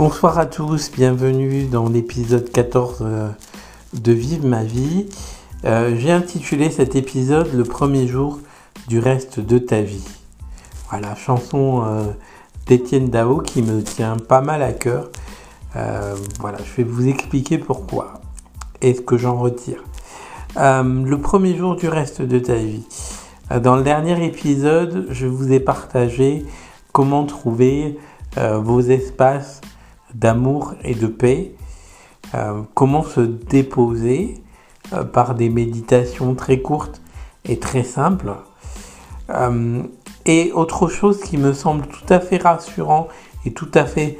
Bonsoir à tous, bienvenue dans l'épisode 14 euh, de Vive ma vie. Euh, j'ai intitulé cet épisode Le premier jour du reste de ta vie. Voilà, chanson euh, d'Étienne Dao qui me tient pas mal à cœur. voilà, je vais vous expliquer pourquoi et ce que j'en retire. le premier jour du reste de ta vie. Dans le dernier épisode, je vous ai partagé comment trouver vos espaces d'amour et de paix. Euh, comment se déposer euh, par des méditations très courtes et très simples. Euh, et autre chose qui me semble tout à fait rassurant et tout à fait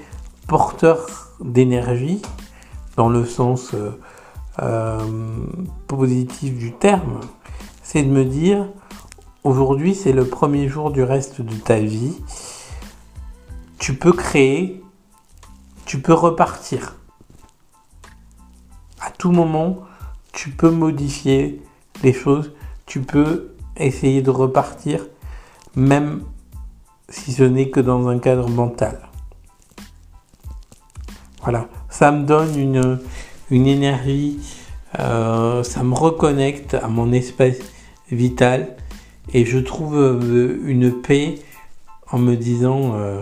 porteur d'énergie, dans le sens positif du terme, c'est de me dire, aujourd'hui c'est le premier jour du reste de ta vie, tu peux créer tu peux repartir. À tout moment, tu peux modifier les choses, tu peux essayer de repartir, même si ce n'est que dans un cadre mental. Voilà, ça me donne une, une énergie, euh, ça me reconnecte à mon espace vital et je trouve euh, une paix en me disant euh,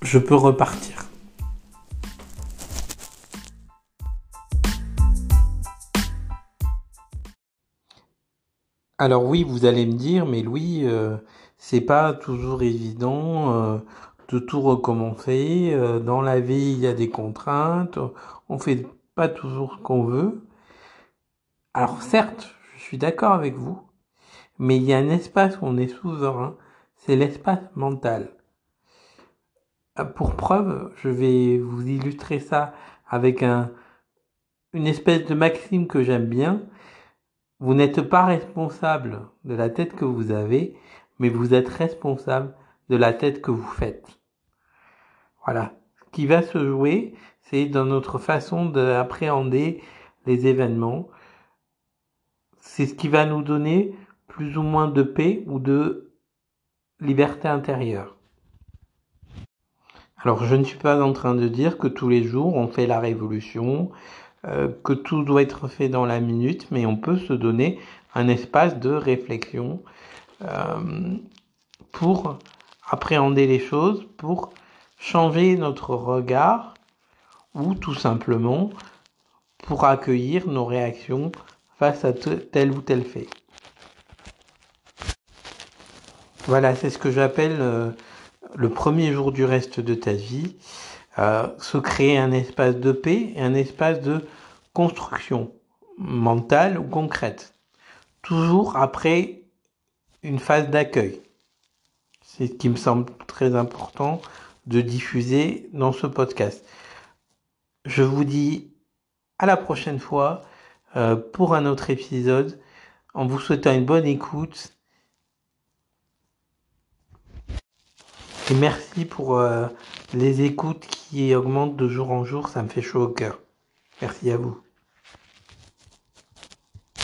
je peux repartir. Alors oui, vous allez me dire, mais Louis, euh, c'est pas toujours évident euh, de tout recommencer. Euh, dans la vie, il y a des contraintes. On fait pas toujours ce qu'on veut. Alors certes, je suis d'accord avec vous, mais il y a un espace où on est souverain, c'est l'espace mental. Pour preuve, je vais vous illustrer ça avec un, une espèce de maxime que j'aime bien, vous n'êtes pas responsable de la tête que vous avez, mais vous êtes responsable de la tête que vous faites. Voilà. Ce qui va se jouer, c'est dans notre façon d'appréhender les événements. C'est ce qui va nous donner plus ou moins de paix ou de liberté intérieure. Alors je ne suis pas en train de dire que tous les jours on fait la révolution, que tout doit être fait dans la minute, mais on peut se donner un espace de réflexion euh, pour appréhender les choses, pour changer notre regard ou tout simplement pour accueillir nos réactions face à tel ou tel fait. Voilà, c'est ce que j'appelle euh, le premier jour du reste de ta vie. Se créer un espace de paix et un espace de construction mentale ou concrète. Toujours après une phase d'accueil. C'est ce qui me semble très important de diffuser dans ce podcast. Je vous dis à la prochaine fois euh, pour un autre épisode en vous souhaitant une bonne écoute. Et merci pour euh, les écoutes qui augmentent de jour en jour, ça me fait chaud au cœur. Merci à vous.